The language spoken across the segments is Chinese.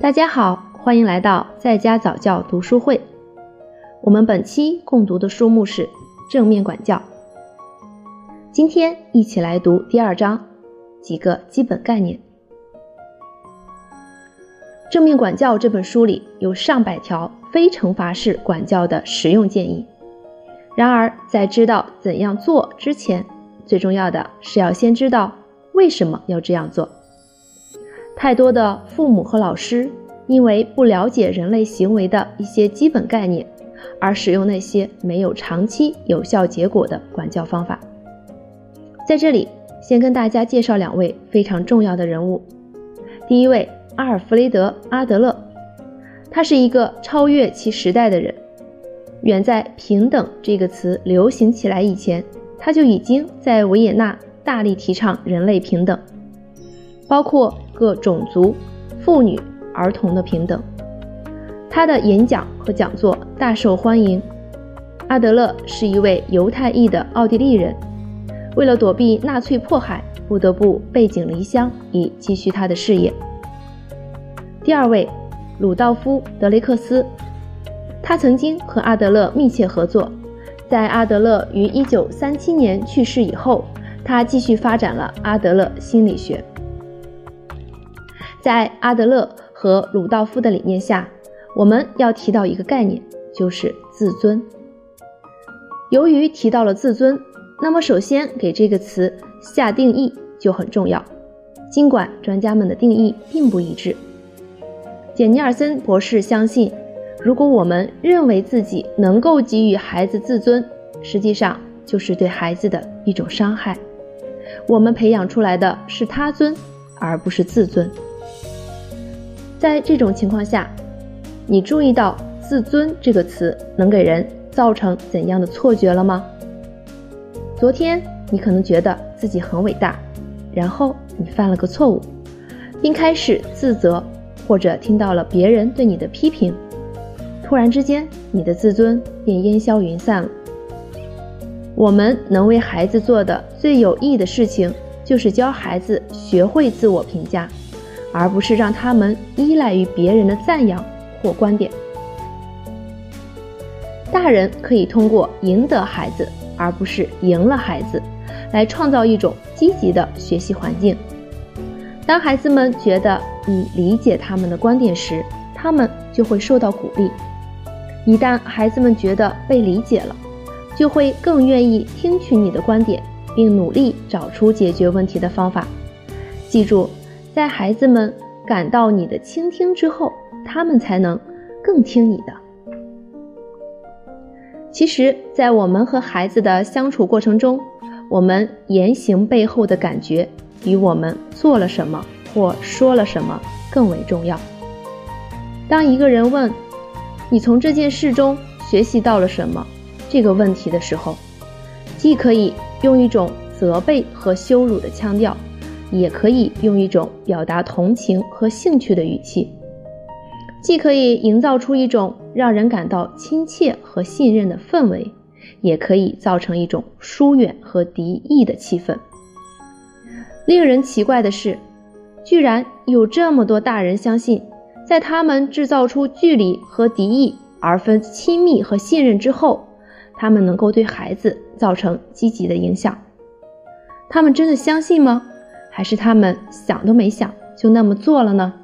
大家好，欢迎来到在家早教读书会。我们本期共读的书目是《正面管教》。今天一起来读第二章，几个基本概念。《正面管教》这本书里有上百条非惩罚式管教的实用建议。然而，在知道怎样做之前，最重要的是要先知道为什么要这样做。太多的父母和老师因为不了解人类行为的一些基本概念，而使用那些没有长期有效结果的管教方法。在这里，先跟大家介绍两位非常重要的人物。第一位，阿尔弗雷德·阿德勒，他是一个超越其时代的人。远在“平等”这个词流行起来以前，他就已经在维也纳大力提倡人类平等，包括。各种族、妇女、儿童的平等。他的演讲和讲座大受欢迎。阿德勒是一位犹太裔的奥地利人，为了躲避纳粹迫害，不得不背井离乡以继续他的事业。第二位，鲁道夫·德雷克斯，他曾经和阿德勒密切合作。在阿德勒于1937年去世以后，他继续发展了阿德勒心理学。在阿德勒和鲁道夫的理念下，我们要提到一个概念，就是自尊。由于提到了自尊，那么首先给这个词下定义就很重要。尽管专家们的定义并不一致，简尼尔森博士相信，如果我们认为自己能够给予孩子自尊，实际上就是对孩子的一种伤害。我们培养出来的是他尊，而不是自尊。在这种情况下，你注意到“自尊”这个词能给人造成怎样的错觉了吗？昨天你可能觉得自己很伟大，然后你犯了个错误，并开始自责，或者听到了别人对你的批评，突然之间你的自尊便烟消云散了。我们能为孩子做的最有益的事情，就是教孩子学会自我评价。而不是让他们依赖于别人的赞扬或观点。大人可以通过赢得孩子，而不是赢了孩子，来创造一种积极的学习环境。当孩子们觉得你理解他们的观点时，他们就会受到鼓励。一旦孩子们觉得被理解了，就会更愿意听取你的观点，并努力找出解决问题的方法。记住。在孩子们感到你的倾听之后，他们才能更听你的。其实，在我们和孩子的相处过程中，我们言行背后的感觉比我们做了什么或说了什么更为重要。当一个人问你从这件事中学习到了什么这个问题的时候，既可以用一种责备和羞辱的腔调。也可以用一种表达同情和兴趣的语气，既可以营造出一种让人感到亲切和信任的氛围，也可以造成一种疏远和敌意的气氛。令人奇怪的是，居然有这么多大人相信，在他们制造出距离和敌意而分亲密和信任之后，他们能够对孩子造成积极的影响。他们真的相信吗？还是他们想都没想就那么做了呢？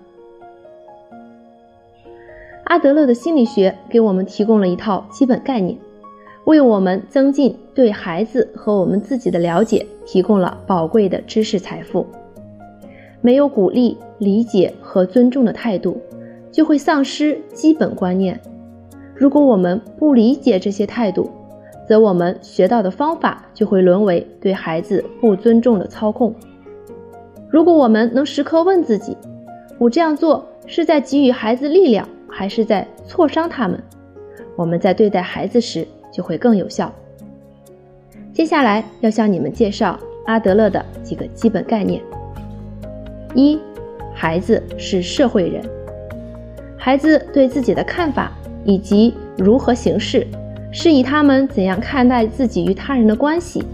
阿德勒的心理学给我们提供了一套基本概念，为我们增进对孩子和我们自己的了解提供了宝贵的知识财富。没有鼓励、理解和尊重的态度，就会丧失基本观念。如果我们不理解这些态度，则我们学到的方法就会沦为对孩子不尊重的操控。如果我们能时刻问自己，我这样做是在给予孩子力量，还是在挫伤他们？我们在对待孩子时就会更有效。接下来要向你们介绍阿德勒的几个基本概念：一、孩子是社会人，孩子对自己的看法以及如何行事，是以他们怎样看待自己与他人的关系。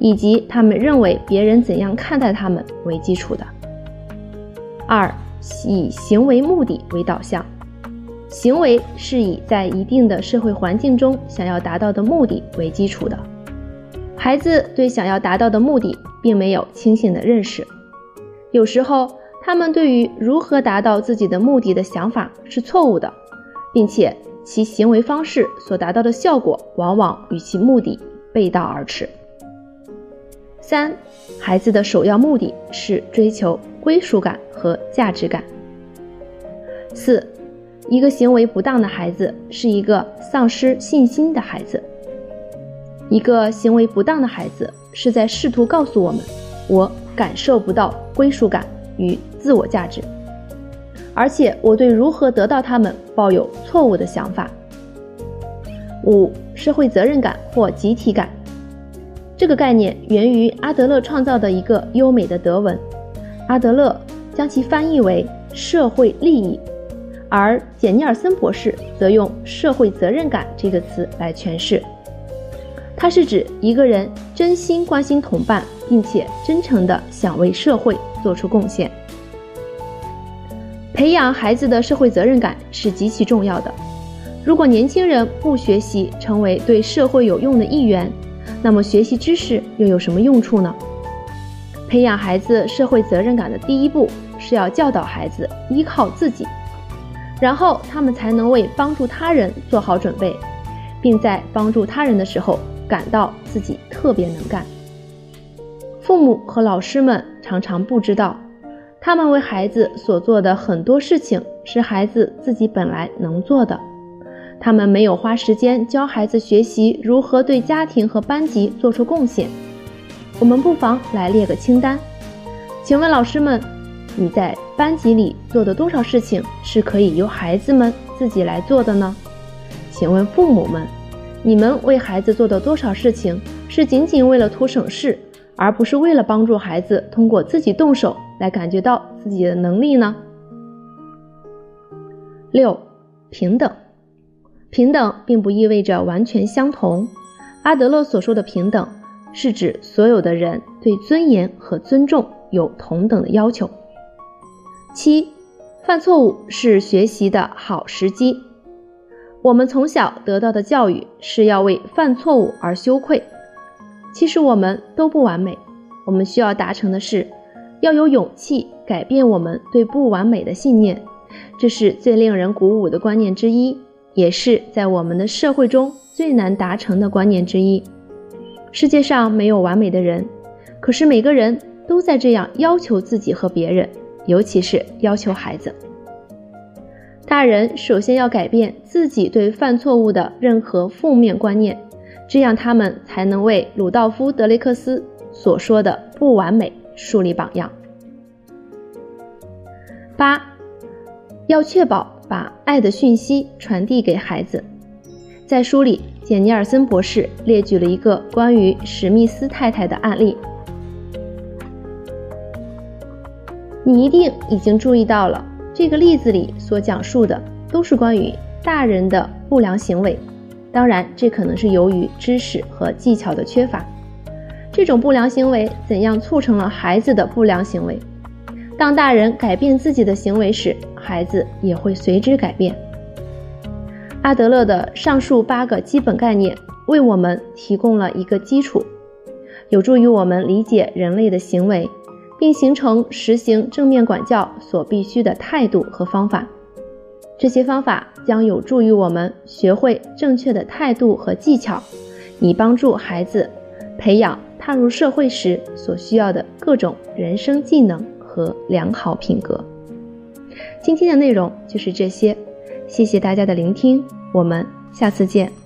以及他们认为别人怎样看待他们为基础的。二，以行为目的为导向，行为是以在一定的社会环境中想要达到的目的为基础的。孩子对想要达到的目的并没有清醒的认识，有时候他们对于如何达到自己的目的的想法是错误的，并且其行为方式所达到的效果往往与其目的背道而驰。三，孩子的首要目的是追求归属感和价值感。四，一个行为不当的孩子是一个丧失信心的孩子。一个行为不当的孩子是在试图告诉我们，我感受不到归属感与自我价值，而且我对如何得到他们抱有错误的想法。五、社会责任感或集体感，这个概念源于阿德勒创造的一个优美的德文，阿德勒将其翻译为社会利益，而简尼尔森博士则用社会责任感这个词来诠释。它是指一个人真心关心同伴，并且真诚地想为社会做出贡献。培养孩子的社会责任感是极其重要的。如果年轻人不学习成为对社会有用的一员，那么学习知识又有什么用处呢？培养孩子社会责任感的第一步是要教导孩子依靠自己，然后他们才能为帮助他人做好准备，并在帮助他人的时候。感到自己特别能干。父母和老师们常常不知道，他们为孩子所做的很多事情是孩子自己本来能做的。他们没有花时间教孩子学习如何对家庭和班级做出贡献。我们不妨来列个清单。请问老师们，你在班级里做的多少事情是可以由孩子们自己来做的呢？请问父母们？你们为孩子做的多少事情是仅仅为了图省事，而不是为了帮助孩子通过自己动手来感觉到自己的能力呢？六，平等。平等并不意味着完全相同。阿德勒所说的平等，是指所有的人对尊严和尊重有同等的要求。七，犯错误是学习的好时机。我们从小得到的教育是要为犯错误而羞愧。其实我们都不完美，我们需要达成的是要有勇气改变我们对不完美的信念。这是最令人鼓舞的观念之一，也是在我们的社会中最难达成的观念之一。世界上没有完美的人，可是每个人都在这样要求自己和别人，尤其是要求孩子。大人首先要改变自己对犯错误的任何负面观念，这样他们才能为鲁道夫·德雷克斯所说的“不完美”树立榜样。八，要确保把爱的讯息传递给孩子。在书里，简尼尔森博士列举了一个关于史密斯太太的案例，你一定已经注意到了。这个例子里所讲述的都是关于大人的不良行为，当然，这可能是由于知识和技巧的缺乏。这种不良行为怎样促成了孩子的不良行为？当大人改变自己的行为时，孩子也会随之改变。阿德勒的上述八个基本概念为我们提供了一个基础，有助于我们理解人类的行为。并形成实行正面管教所必须的态度和方法。这些方法将有助于我们学会正确的态度和技巧，以帮助孩子培养踏入社会时所需要的各种人生技能和良好品格。今天的内容就是这些，谢谢大家的聆听，我们下次见。